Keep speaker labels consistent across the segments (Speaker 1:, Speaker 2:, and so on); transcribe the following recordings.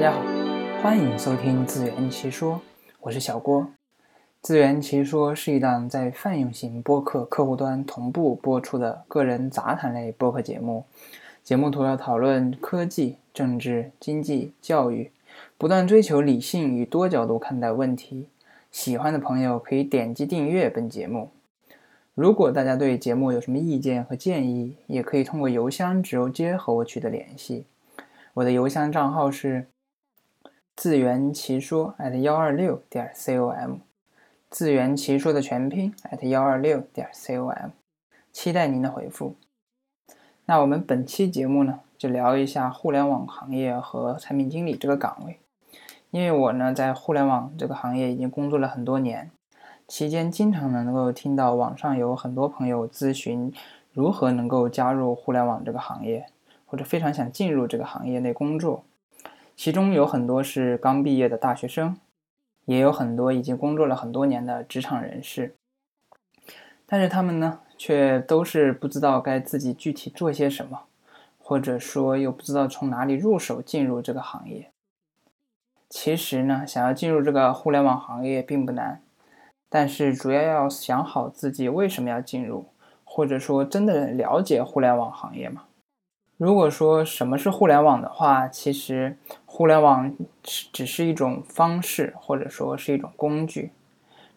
Speaker 1: 大家好，欢迎收听自圆其说，我是小郭。自圆其说是一档在泛用型播客客户端同步播出的个人杂谈类播客节目，节目主要讨论科技、政治、经济、教育，不断追求理性与多角度看待问题。喜欢的朋友可以点击订阅本节目。如果大家对节目有什么意见和建议，也可以通过邮箱直接和我取得联系。我的邮箱账号是自圆其说 at 幺二六点 com，自圆其说的全拼 at 幺二六点 com，期待您的回复。那我们本期节目呢，就聊一下互联网行业和产品经理这个岗位。因为我呢，在互联网这个行业已经工作了很多年，期间经常能够听到网上有很多朋友咨询如何能够加入互联网这个行业，或者非常想进入这个行业内工作。其中有很多是刚毕业的大学生，也有很多已经工作了很多年的职场人士。但是他们呢，却都是不知道该自己具体做些什么，或者说又不知道从哪里入手进入这个行业。其实呢，想要进入这个互联网行业并不难，但是主要要想好自己为什么要进入，或者说真的了解互联网行业吗？如果说什么是互联网的话，其实互联网只是一种方式，或者说是一种工具。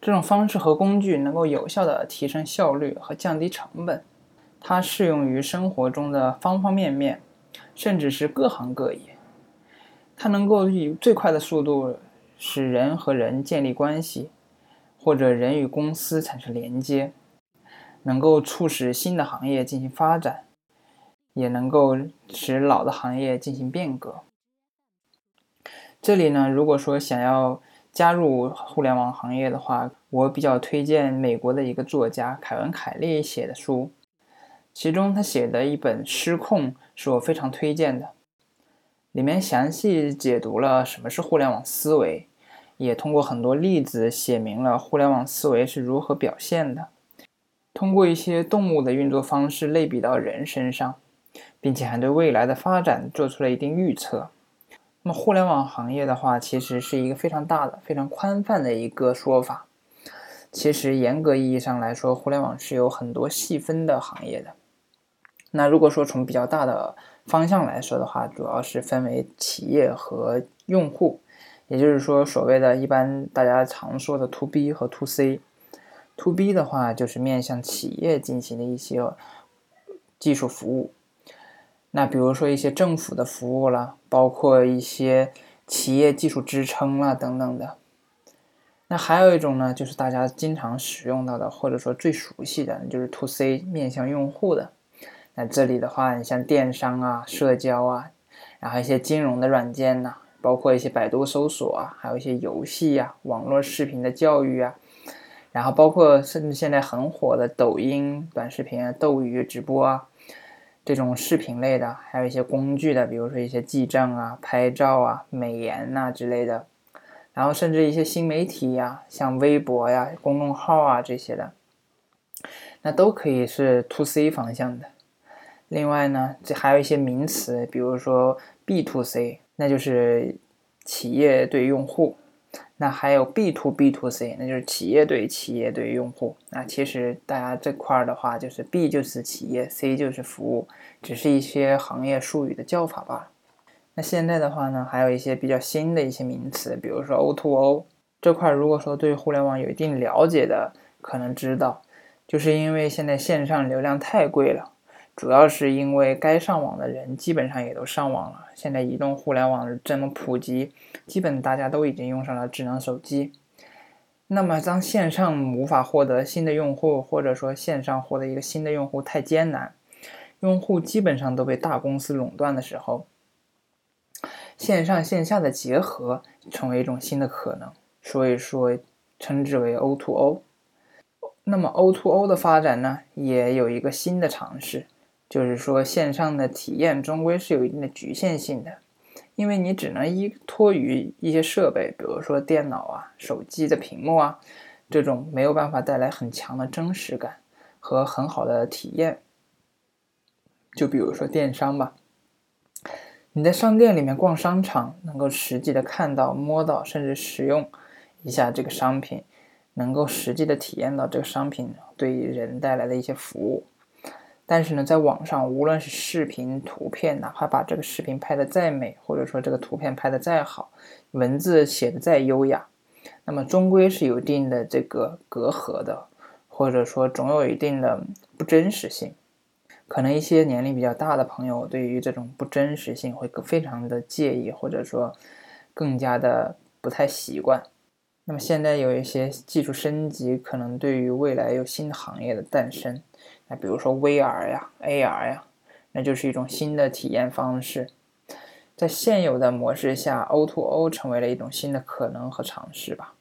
Speaker 1: 这种方式和工具能够有效的提升效率和降低成本，它适用于生活中的方方面面，甚至是各行各业。它能够以最快的速度使人和人建立关系，或者人与公司产生连接，能够促使新的行业进行发展，也能够使老的行业进行变革。这里呢，如果说想要加入互联网行业的话，我比较推荐美国的一个作家凯文·凯利写的书，其中他写的一本《失控》是我非常推荐的。里面详细解读了什么是互联网思维，也通过很多例子写明了互联网思维是如何表现的。通过一些动物的运作方式类比到人身上，并且还对未来的发展做出了一定预测。那么，互联网行业的话，其实是一个非常大的、非常宽泛的一个说法。其实，严格意义上来说，互联网是有很多细分的行业的。那如果说从比较大的方向来说的话，主要是分为企业和用户，也就是说，所谓的一般大家常说的 To B 和 To C。To B 的话，就是面向企业进行的一些技术服务，那比如说一些政府的服务啦，包括一些企业技术支撑啦等等的。那还有一种呢，就是大家经常使用到的，或者说最熟悉的，就是 To C 面向用户的。那这里的话，你像电商啊、社交啊，然后一些金融的软件呐，包括一些百度搜索啊，还有一些游戏呀、网络视频的教育啊，然后包括甚至现在很火的抖音短视频啊、斗鱼直播啊，这种视频类的，还有一些工具的，比如说一些记账啊、拍照啊、美颜呐之类的，然后甚至一些新媒体呀，像微博呀、公众号啊这些的，那都可以是 to C 方向的。另外呢，这还有一些名词，比如说 B to C，那就是企业对用户；那还有 B to B to C，那就是企业对企业对用户。那其实大家这块儿的话，就是 B 就是企业，C 就是服务，只是一些行业术语的叫法罢了。那现在的话呢，还有一些比较新的一些名词，比如说 O to O 这块，如果说对互联网有一定了解的，可能知道，就是因为现在线上流量太贵了。主要是因为该上网的人基本上也都上网了。现在移动互联网这么普及，基本大家都已经用上了智能手机。那么，当线上无法获得新的用户，或者说线上获得一个新的用户太艰难，用户基本上都被大公司垄断的时候，线上线下的结合成为一种新的可能。所以说，称之为 O to O。那么 O to O 的发展呢，也有一个新的尝试。就是说，线上的体验终归是有一定的局限性的，因为你只能依托于一些设备，比如说电脑啊、手机的屏幕啊，这种没有办法带来很强的真实感和很好的体验。就比如说电商吧，你在商店里面逛商场，能够实际的看到、摸到，甚至使用一下这个商品，能够实际的体验到这个商品对人带来的一些服务。但是呢，在网上，无论是视频、图片，哪怕把这个视频拍的再美，或者说这个图片拍的再好，文字写的再优雅，那么终归是有一定的这个隔阂的，或者说总有一定的不真实性。可能一些年龄比较大的朋友对于这种不真实性会非常的介意，或者说更加的不太习惯。那么现在有一些技术升级，可能对于未来有新的行业的诞生。那比如说 VR 呀、AR 呀，那就是一种新的体验方式。在现有的模式下，O2O 成为了一种新的可能和尝试吧。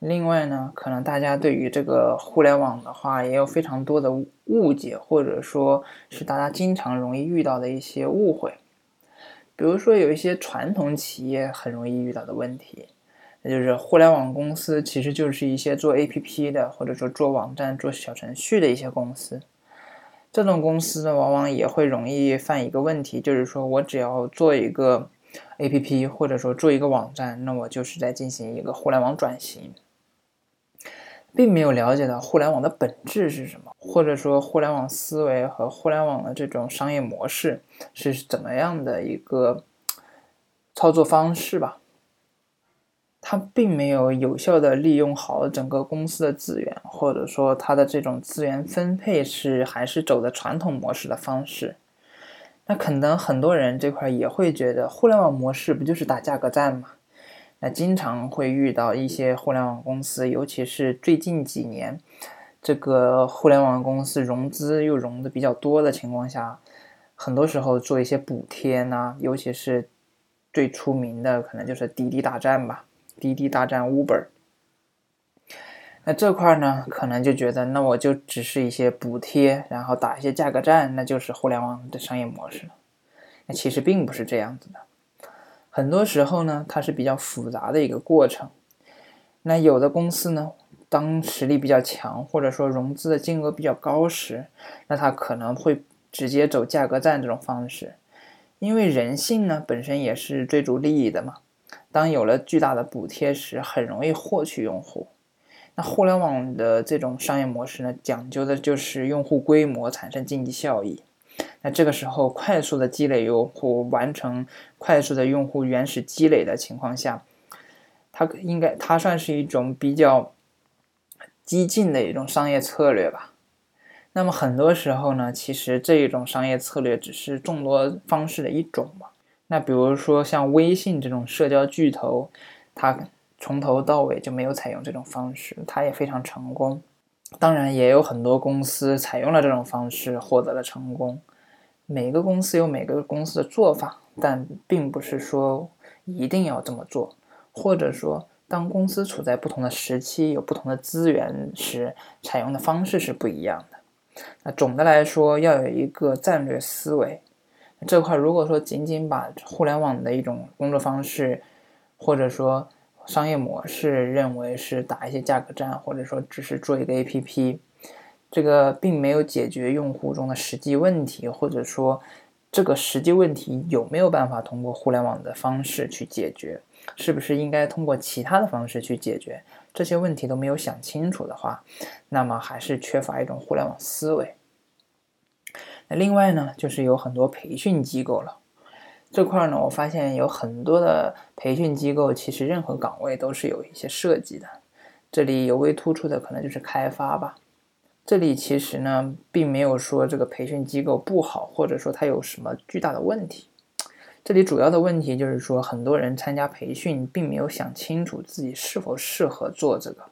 Speaker 1: 另外呢，可能大家对于这个互联网的话，也有非常多的误解，或者说是大家经常容易遇到的一些误会。比如说，有一些传统企业很容易遇到的问题，那就是互联网公司其实就是一些做 APP 的，或者说做网站、做小程序的一些公司。这种公司呢，往往也会容易犯一个问题，就是说我只要做一个 APP，或者说做一个网站，那我就是在进行一个互联网转型。并没有了解到互联网的本质是什么，或者说互联网思维和互联网的这种商业模式是怎么样的一个操作方式吧。它并没有有效的利用好整个公司的资源，或者说它的这种资源分配是还是走的传统模式的方式。那可能很多人这块也会觉得，互联网模式不就是打价格战吗？那经常会遇到一些互联网公司，尤其是最近几年，这个互联网公司融资又融的比较多的情况下，很多时候做一些补贴呢，尤其是最出名的可能就是滴滴大战吧，滴滴大战 Uber。那这块呢，可能就觉得，那我就只是一些补贴，然后打一些价格战，那就是互联网的商业模式。那其实并不是这样子的。很多时候呢，它是比较复杂的一个过程。那有的公司呢，当实力比较强，或者说融资的金额比较高时，那它可能会直接走价格战这种方式。因为人性呢，本身也是追逐利益的嘛。当有了巨大的补贴时，很容易获取用户。那互联网的这种商业模式呢，讲究的就是用户规模产生经济效益。那这个时候，快速的积累用户，完成快速的用户原始积累的情况下，它应该它算是一种比较激进的一种商业策略吧。那么很多时候呢，其实这一种商业策略只是众多方式的一种嘛。那比如说像微信这种社交巨头，它从头到尾就没有采用这种方式，它也非常成功。当然，也有很多公司采用了这种方式获得了成功。每个公司有每个公司的做法，但并不是说一定要这么做，或者说当公司处在不同的时期、有不同的资源时，采用的方式是不一样的。那总的来说，要有一个战略思维。这块如果说仅仅把互联网的一种工作方式，或者说，商业模式认为是打一些价格战，或者说只是做一个 APP，这个并没有解决用户中的实际问题，或者说这个实际问题有没有办法通过互联网的方式去解决？是不是应该通过其他的方式去解决？这些问题都没有想清楚的话，那么还是缺乏一种互联网思维。另外呢，就是有很多培训机构了。这块呢，我发现有很多的培训机构，其实任何岗位都是有一些设计的。这里尤为突出的可能就是开发吧。这里其实呢，并没有说这个培训机构不好，或者说它有什么巨大的问题。这里主要的问题就是说，很多人参加培训，并没有想清楚自己是否适合做这个。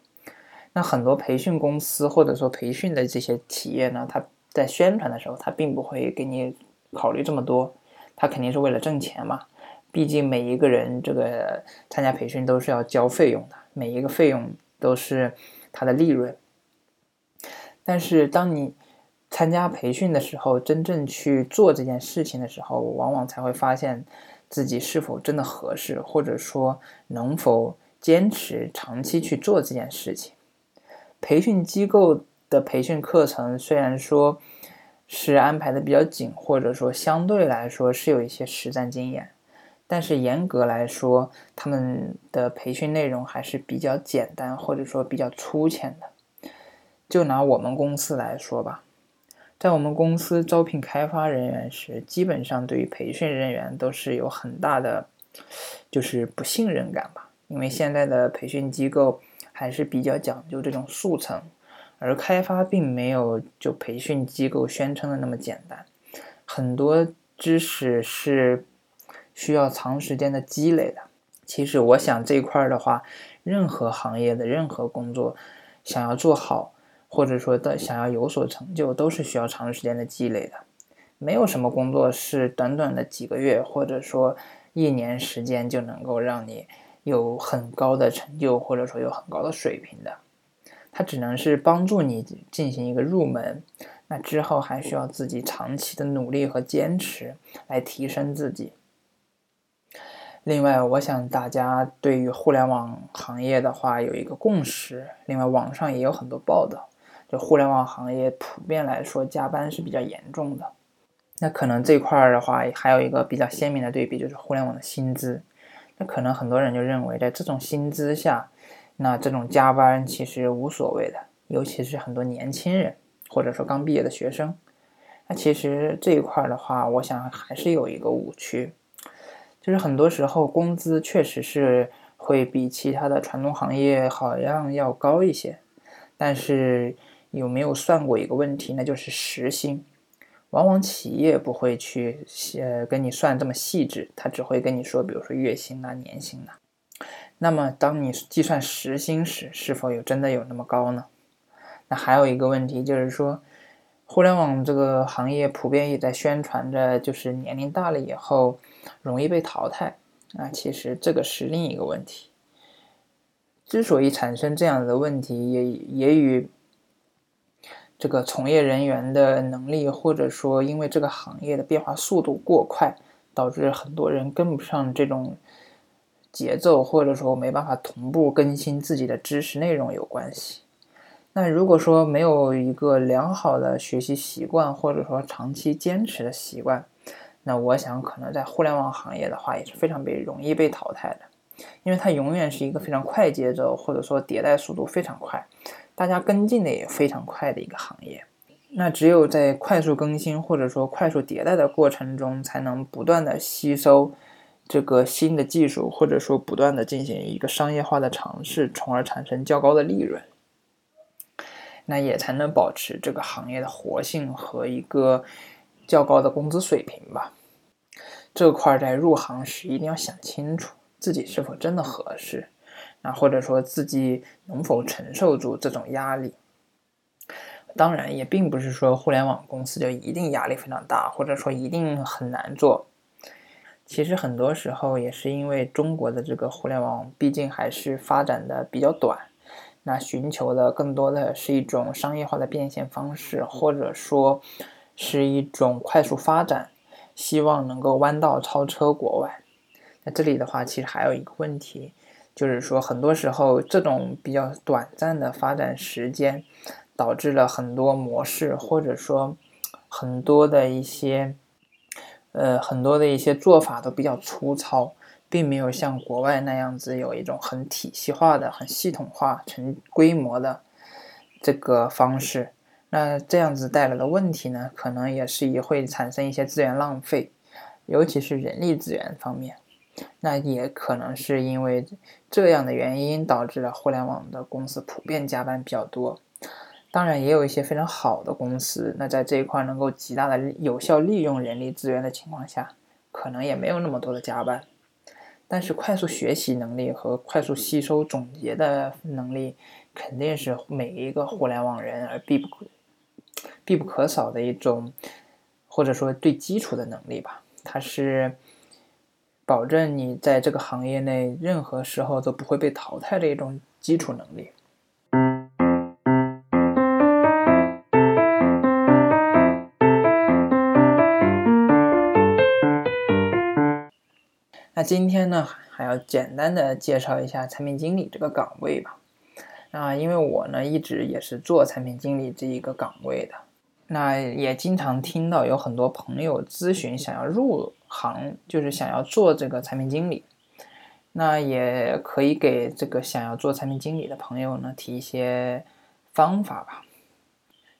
Speaker 1: 那很多培训公司或者说培训的这些企业呢，它在宣传的时候，他并不会给你考虑这么多。他肯定是为了挣钱嘛，毕竟每一个人这个参加培训都是要交费用的，每一个费用都是他的利润。但是当你参加培训的时候，真正去做这件事情的时候，往往才会发现自己是否真的合适，或者说能否坚持长期去做这件事情。培训机构的培训课程虽然说。是安排的比较紧，或者说相对来说是有一些实战经验，但是严格来说，他们的培训内容还是比较简单，或者说比较粗浅的。就拿我们公司来说吧，在我们公司招聘开发人员时，基本上对于培训人员都是有很大的，就是不信任感吧，因为现在的培训机构还是比较讲究这种速成。而开发并没有就培训机构宣称的那么简单，很多知识是需要长时间的积累的。其实我想这一块的话，任何行业的任何工作想要做好，或者说的想要有所成就，都是需要长时间的积累的。没有什么工作是短短的几个月或者说一年时间就能够让你有很高的成就，或者说有很高的水平的。它只能是帮助你进行一个入门，那之后还需要自己长期的努力和坚持来提升自己。另外，我想大家对于互联网行业的话有一个共识。另外，网上也有很多报道，就互联网行业普遍来说加班是比较严重的。那可能这块儿的话还有一个比较鲜明的对比，就是互联网的薪资。那可能很多人就认为，在这种薪资下，那这种加班其实无所谓的，尤其是很多年轻人或者说刚毕业的学生。那其实这一块的话，我想还是有一个误区，就是很多时候工资确实是会比其他的传统行业好像要高一些，但是有没有算过一个问题，那就是时薪。往往企业不会去呃跟你算这么细致，他只会跟你说，比如说月薪啊、年薪啊。那么，当你计算时薪时，是否有真的有那么高呢？那还有一个问题就是说，互联网这个行业普遍也在宣传着，就是年龄大了以后容易被淘汰。啊，其实这个是另一个问题。之所以产生这样的问题，也也与这个从业人员的能力，或者说因为这个行业的变化速度过快，导致很多人跟不上这种。节奏或者说没办法同步更新自己的知识内容有关系。那如果说没有一个良好的学习习惯，或者说长期坚持的习惯，那我想可能在互联网行业的话也是非常被容易被淘汰的，因为它永远是一个非常快节奏，或者说迭代速度非常快，大家跟进的也非常快的一个行业。那只有在快速更新或者说快速迭代的过程中，才能不断的吸收。这个新的技术，或者说不断的进行一个商业化的尝试，从而产生较高的利润，那也才能保持这个行业的活性和一个较高的工资水平吧。这块在入行时一定要想清楚自己是否真的合适，那或者说自己能否承受住这种压力。当然，也并不是说互联网公司就一定压力非常大，或者说一定很难做。其实很多时候也是因为中国的这个互联网毕竟还是发展的比较短，那寻求的更多的是一种商业化的变现方式，或者说是一种快速发展，希望能够弯道超车国外。那这里的话，其实还有一个问题，就是说很多时候这种比较短暂的发展时间，导致了很多模式，或者说很多的一些。呃，很多的一些做法都比较粗糙，并没有像国外那样子有一种很体系化的、很系统化、成规模的这个方式。那这样子带来的问题呢，可能也是也会产生一些资源浪费，尤其是人力资源方面。那也可能是因为这样的原因，导致了互联网的公司普遍加班比较多。当然，也有一些非常好的公司，那在这一块能够极大的有效利用人力资源的情况下，可能也没有那么多的加班。但是，快速学习能力和快速吸收总结的能力，肯定是每一个互联网人而必不可必不可少的一种，或者说最基础的能力吧。它是保证你在这个行业内任何时候都不会被淘汰的一种基础能力。今天呢，还要简单的介绍一下产品经理这个岗位吧。啊，因为我呢一直也是做产品经理这一个岗位的。那也经常听到有很多朋友咨询，想要入行，就是想要做这个产品经理。那也可以给这个想要做产品经理的朋友呢提一些方法吧。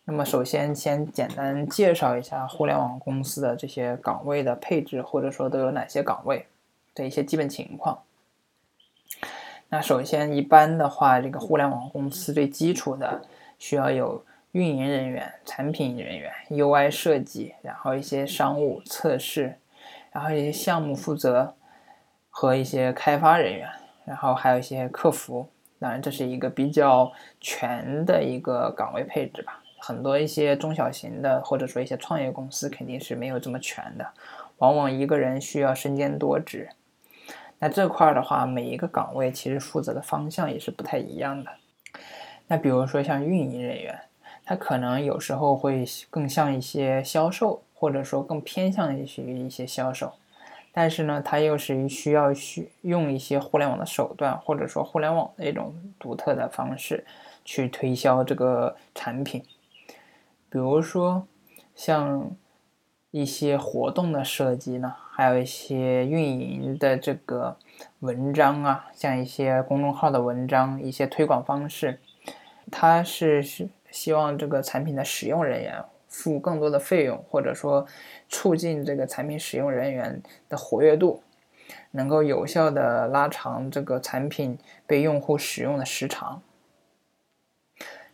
Speaker 1: 那么首先先简单介绍一下互联网公司的这些岗位的配置，或者说都有哪些岗位的一些基本情况。那首先一般的话，这个互联网公司最基础的需要有运营人员、产品人员、UI 设计，然后一些商务测试，然后一些项目负责。和一些开发人员，然后还有一些客服，当然这是一个比较全的一个岗位配置吧。很多一些中小型的或者说一些创业公司肯定是没有这么全的，往往一个人需要身兼多职。那这块儿的话，每一个岗位其实负责的方向也是不太一样的。那比如说像运营人员，他可能有时候会更像一些销售，或者说更偏向于一些销售。但是呢，它又是需要需用一些互联网的手段，或者说互联网的一种独特的方式去推销这个产品。比如说，像一些活动的设计呢，还有一些运营的这个文章啊，像一些公众号的文章，一些推广方式，它是是希望这个产品的使用人员。付更多的费用，或者说促进这个产品使用人员的活跃度，能够有效的拉长这个产品被用户使用的时长。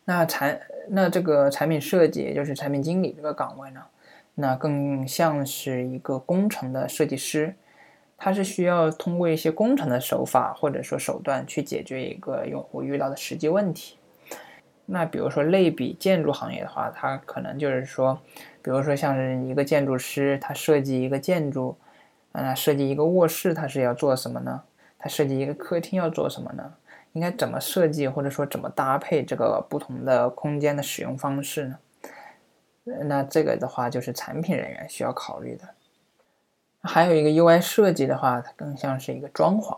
Speaker 1: 那产那这个产品设计，也就是产品经理这个岗位呢，那更像是一个工程的设计师，他是需要通过一些工程的手法或者说手段去解决一个用户遇到的实际问题。那比如说类比建筑行业的话，它可能就是说，比如说像是一个建筑师，他设计一个建筑，啊，设计一个卧室，他是要做什么呢？他设计一个客厅要做什么呢？应该怎么设计，或者说怎么搭配这个不同的空间的使用方式呢？那这个的话就是产品人员需要考虑的。还有一个 UI 设计的话，它更像是一个装潢，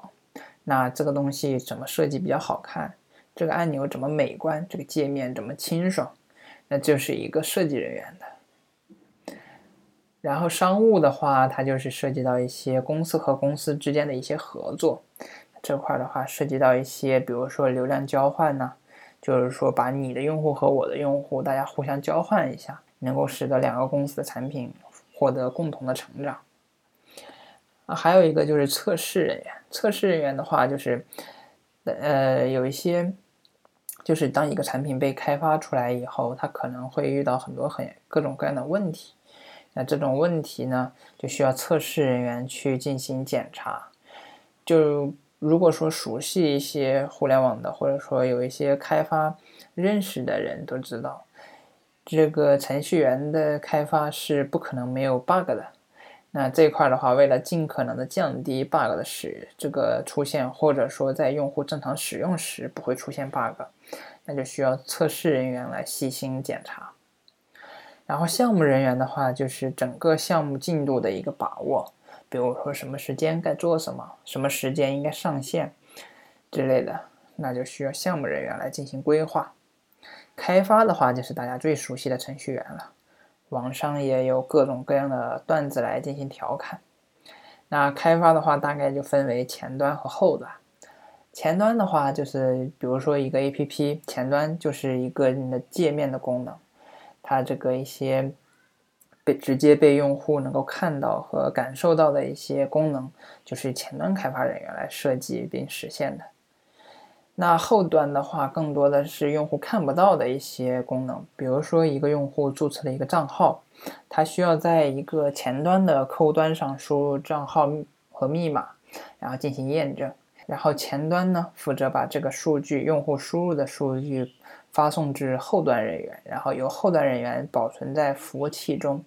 Speaker 1: 那这个东西怎么设计比较好看？这个按钮怎么美观？这个界面怎么清爽？那就是一个设计人员的。然后商务的话，它就是涉及到一些公司和公司之间的一些合作。这块的话，涉及到一些，比如说流量交换呢，就是说把你的用户和我的用户，大家互相交换一下，能够使得两个公司的产品获得共同的成长。啊，还有一个就是测试人员。测试人员的话，就是呃有一些。就是当一个产品被开发出来以后，它可能会遇到很多很各种各样的问题。那这种问题呢，就需要测试人员去进行检查。就如果说熟悉一些互联网的，或者说有一些开发认识的人都知道，这个程序员的开发是不可能没有 bug 的。那这块的话，为了尽可能的降低 bug 的使这个出现，或者说在用户正常使用时不会出现 bug，那就需要测试人员来细心检查。然后项目人员的话，就是整个项目进度的一个把握，比如说什么时间该做什么，什么时间应该上线之类的，那就需要项目人员来进行规划。开发的话，就是大家最熟悉的程序员了。网上也有各种各样的段子来进行调侃。那开发的话，大概就分为前端和后端。前端的话，就是比如说一个 APP，前端就是一个你的界面的功能，它这个一些被直接被用户能够看到和感受到的一些功能，就是前端开发人员来设计并实现的。那后端的话，更多的是用户看不到的一些功能，比如说一个用户注册了一个账号，他需要在一个前端的客户端上输入账号和密码，然后进行验证，然后前端呢负责把这个数据，用户输入的数据发送至后端人员，然后由后端人员保存在服务器中，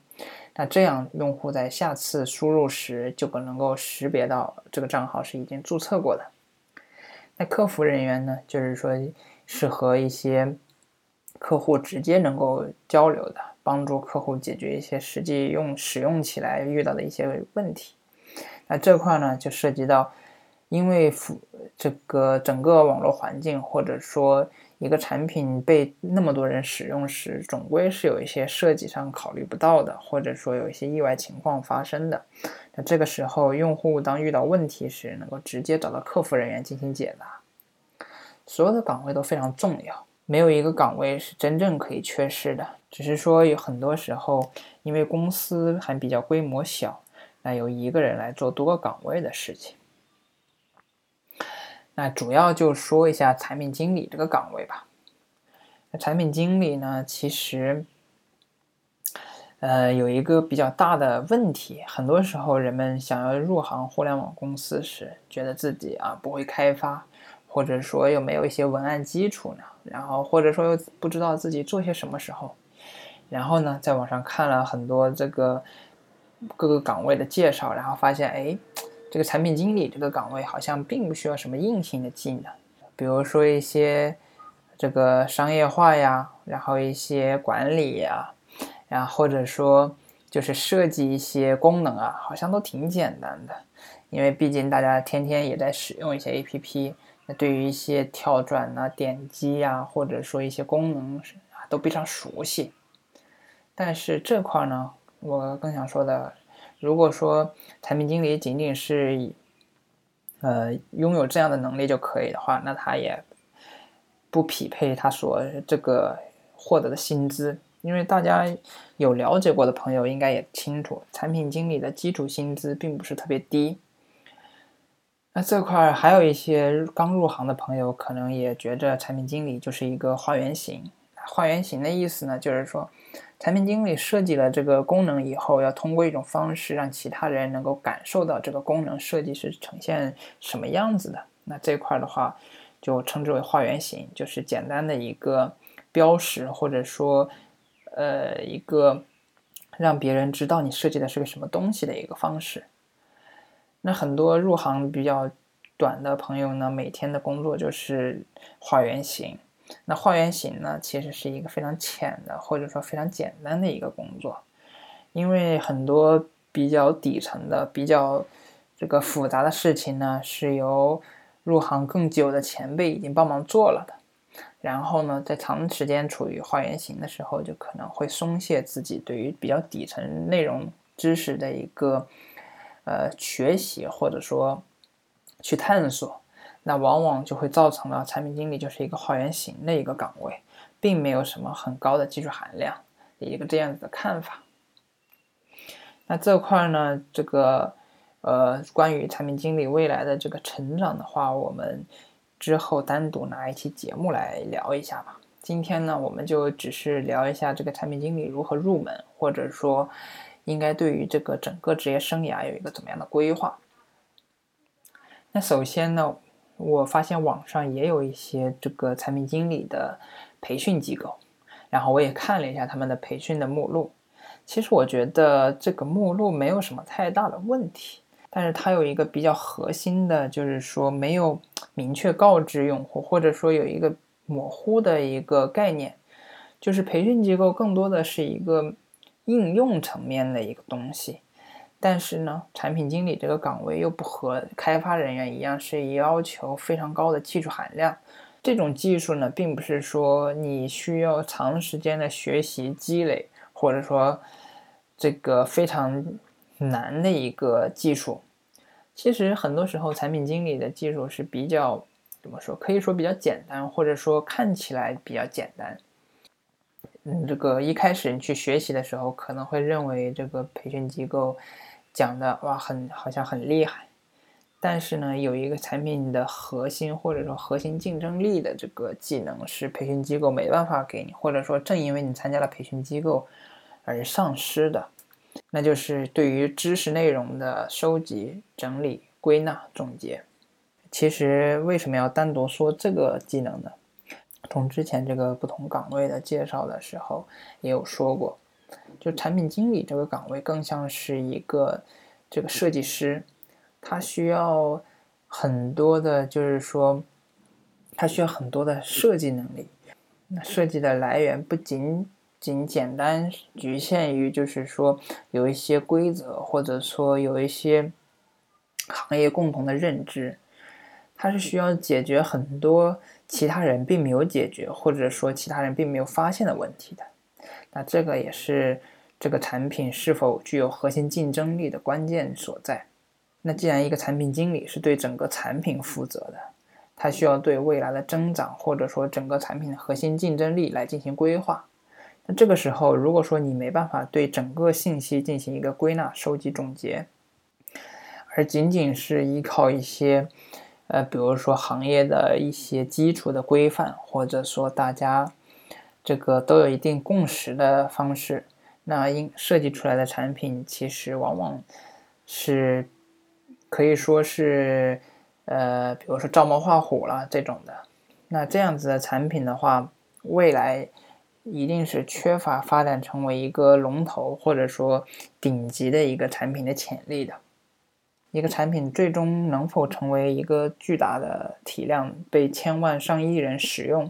Speaker 1: 那这样用户在下次输入时就可能够识别到这个账号是已经注册过的。那客服人员呢，就是说是和一些客户直接能够交流的，帮助客户解决一些实际用使用起来遇到的一些问题。那这块呢，就涉及到因为服这个整个网络环境或者说一个产品被那么多人使用时，总归是有一些设计上考虑不到的，或者说有一些意外情况发生的。那这个时候，用户当遇到问题时，能够直接找到客服人员进行解答。所有的岗位都非常重要，没有一个岗位是真正可以缺失的。只是说有很多时候，因为公司还比较规模小，那由一个人来做多个岗位的事情。那主要就说一下产品经理这个岗位吧。那产品经理呢，其实。呃，有一个比较大的问题，很多时候人们想要入行互联网公司时，觉得自己啊不会开发，或者说又没有一些文案基础呢，然后或者说又不知道自己做些什么时候，然后呢，在网上看了很多这个各个岗位的介绍，然后发现，哎，这个产品经理这个岗位好像并不需要什么硬性的技能，比如说一些这个商业化呀，然后一些管理呀。然后，或者说就是设计一些功能啊，好像都挺简单的，因为毕竟大家天天也在使用一些 APP，那对于一些跳转啊、点击呀，或者说一些功能啊，都非常熟悉。但是这块呢，我更想说的，如果说产品经理仅仅是呃拥有这样的能力就可以的话，那他也不匹配他所这个获得的薪资。因为大家有了解过的朋友应该也清楚，产品经理的基础薪资并不是特别低。那这块还有一些刚入行的朋友可能也觉着产品经理就是一个画原型。画原型的意思呢，就是说产品经理设计了这个功能以后，要通过一种方式让其他人能够感受到这个功能设计是呈现什么样子的。那这块的话就称之为画原型，就是简单的一个标识，或者说。呃，一个让别人知道你设计的是个什么东西的一个方式。那很多入行比较短的朋友呢，每天的工作就是画原型。那画原型呢，其实是一个非常浅的，或者说非常简单的一个工作，因为很多比较底层的、比较这个复杂的事情呢，是由入行更久的前辈已经帮忙做了的。然后呢，在长时间处于画原型的时候，就可能会松懈自己对于比较底层内容知识的一个呃学习，或者说去探索，那往往就会造成了产品经理就是一个画原型的一个岗位，并没有什么很高的技术含量的一个这样子的看法。那这块呢，这个呃关于产品经理未来的这个成长的话，我们。之后单独拿一期节目来聊一下吧。今天呢，我们就只是聊一下这个产品经理如何入门，或者说应该对于这个整个职业生涯有一个怎么样的规划。那首先呢，我发现网上也有一些这个产品经理的培训机构，然后我也看了一下他们的培训的目录。其实我觉得这个目录没有什么太大的问题。但是它有一个比较核心的，就是说没有明确告知用户，或者说有一个模糊的一个概念，就是培训机构更多的是一个应用层面的一个东西。但是呢，产品经理这个岗位又不和开发人员一样，是要求非常高的技术含量。这种技术呢，并不是说你需要长时间的学习积累，或者说这个非常。难的一个技术，其实很多时候产品经理的技术是比较怎么说？可以说比较简单，或者说看起来比较简单。嗯，这个一开始你去学习的时候，可能会认为这个培训机构讲的哇，很好像很厉害。但是呢，有一个产品的核心或者说核心竞争力的这个技能是培训机构没办法给你，或者说正因为你参加了培训机构而丧失的。那就是对于知识内容的收集、整理、归纳、总结。其实为什么要单独说这个技能呢？从之前这个不同岗位的介绍的时候也有说过，就产品经理这个岗位更像是一个这个设计师，他需要很多的，就是说他需要很多的设计能力。那设计的来源不仅仅简单局限于，就是说有一些规则，或者说有一些行业共同的认知，它是需要解决很多其他人并没有解决，或者说其他人并没有发现的问题的。那这个也是这个产品是否具有核心竞争力的关键所在。那既然一个产品经理是对整个产品负责的，他需要对未来的增长或者说整个产品的核心竞争力来进行规划。那这个时候，如果说你没办法对整个信息进行一个归纳、收集、总结，而仅仅是依靠一些，呃，比如说行业的一些基础的规范，或者说大家这个都有一定共识的方式，那应设计出来的产品其实往往是可以说是，呃，比如说照猫画虎了这种的。那这样子的产品的话，未来。一定是缺乏发展成为一个龙头或者说顶级的一个产品的潜力的。一个产品最终能否成为一个巨大的体量，被千万上亿人使用，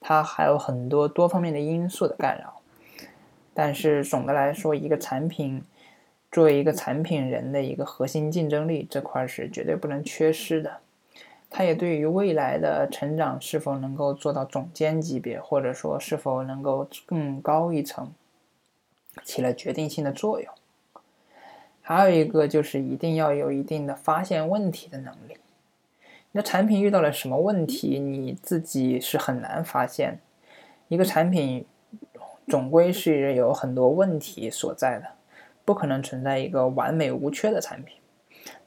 Speaker 1: 它还有很多多方面的因素的干扰。但是总的来说，一个产品作为一个产品人的一个核心竞争力这块是绝对不能缺失的。它也对于未来的成长是否能够做到总监级别，或者说是否能够更高一层，起了决定性的作用。还有一个就是一定要有一定的发现问题的能力。那产品遇到了什么问题，你自己是很难发现。一个产品总归是有很多问题所在的，不可能存在一个完美无缺的产品。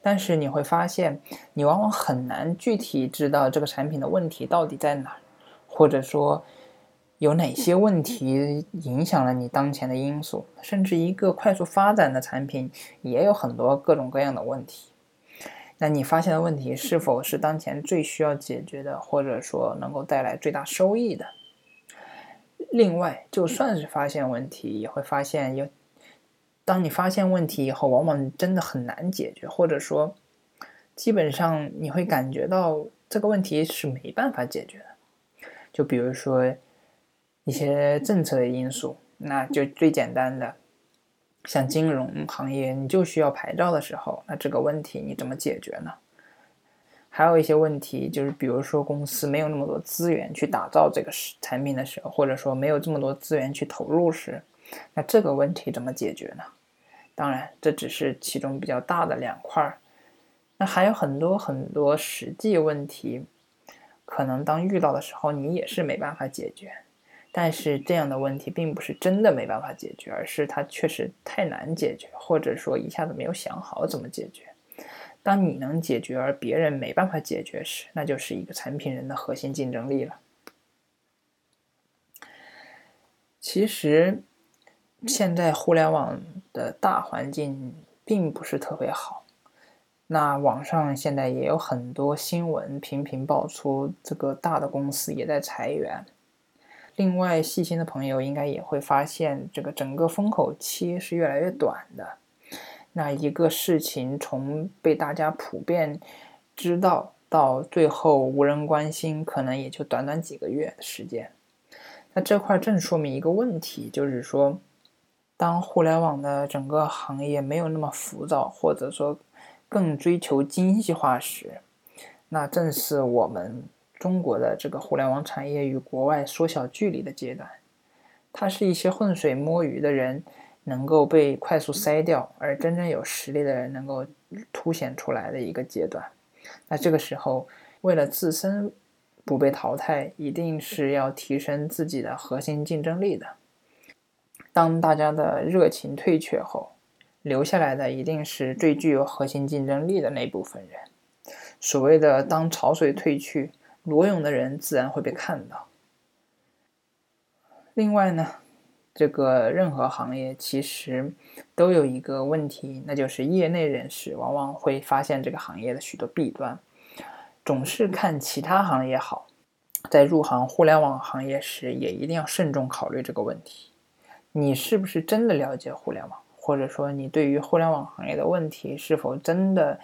Speaker 1: 但是你会发现，你往往很难具体知道这个产品的问题到底在哪，或者说有哪些问题影响了你当前的因素。甚至一个快速发展的产品也有很多各种各样的问题。那你发现的问题是否是当前最需要解决的，或者说能够带来最大收益的？另外，就算是发现问题，也会发现有。当你发现问题以后，往往真的很难解决，或者说，基本上你会感觉到这个问题是没办法解决的。就比如说一些政策的因素，那就最简单的，像金融行业，你就需要牌照的时候，那这个问题你怎么解决呢？还有一些问题，就是比如说公司没有那么多资源去打造这个产品的时候，或者说没有这么多资源去投入时。那这个问题怎么解决呢？当然，这只是其中比较大的两块儿。那还有很多很多实际问题，可能当遇到的时候，你也是没办法解决。但是这样的问题并不是真的没办法解决，而是它确实太难解决，或者说一下子没有想好怎么解决。当你能解决，而别人没办法解决时，那就是一个产品人的核心竞争力了。其实。现在互联网的大环境并不是特别好，那网上现在也有很多新闻频频爆出，这个大的公司也在裁员。另外，细心的朋友应该也会发现，这个整个风口期是越来越短的。那一个事情从被大家普遍知道到最后无人关心，可能也就短短几个月的时间。那这块正说明一个问题，就是说。当互联网的整个行业没有那么浮躁，或者说更追求精细化时，那正是我们中国的这个互联网产业与国外缩小距离的阶段。它是一些浑水摸鱼的人能够被快速筛掉，而真正有实力的人能够凸显出来的一个阶段。那这个时候，为了自身不被淘汰，一定是要提升自己的核心竞争力的。当大家的热情退却后，留下来的一定是最具有核心竞争力的那部分人。所谓的“当潮水退去，裸泳的人自然会被看到”。另外呢，这个任何行业其实都有一个问题，那就是业内人士往往会发现这个行业的许多弊端，总是看其他行业好，在入行互联网行业时，也一定要慎重考虑这个问题。你是不是真的了解互联网，或者说你对于互联网行业的问题是否真的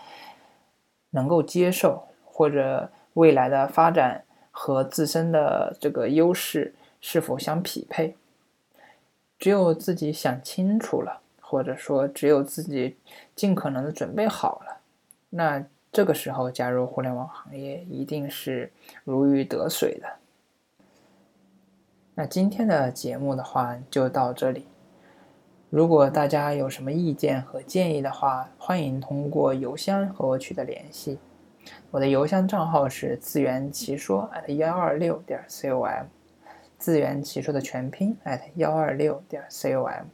Speaker 1: 能够接受，或者未来的发展和自身的这个优势是否相匹配？只有自己想清楚了，或者说只有自己尽可能的准备好了，那这个时候加入互联网行业一定是如鱼得水的。那今天的节目的话就到这里。如果大家有什么意见和建议的话，欢迎通过邮箱和我取得联系。我的邮箱账号是自圆其说 at 幺二六点 com，自圆其说的全拼 at 幺二六点 com，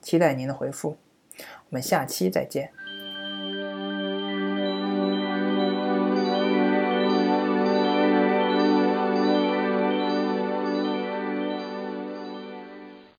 Speaker 1: 期待您的回复。我们下期再见。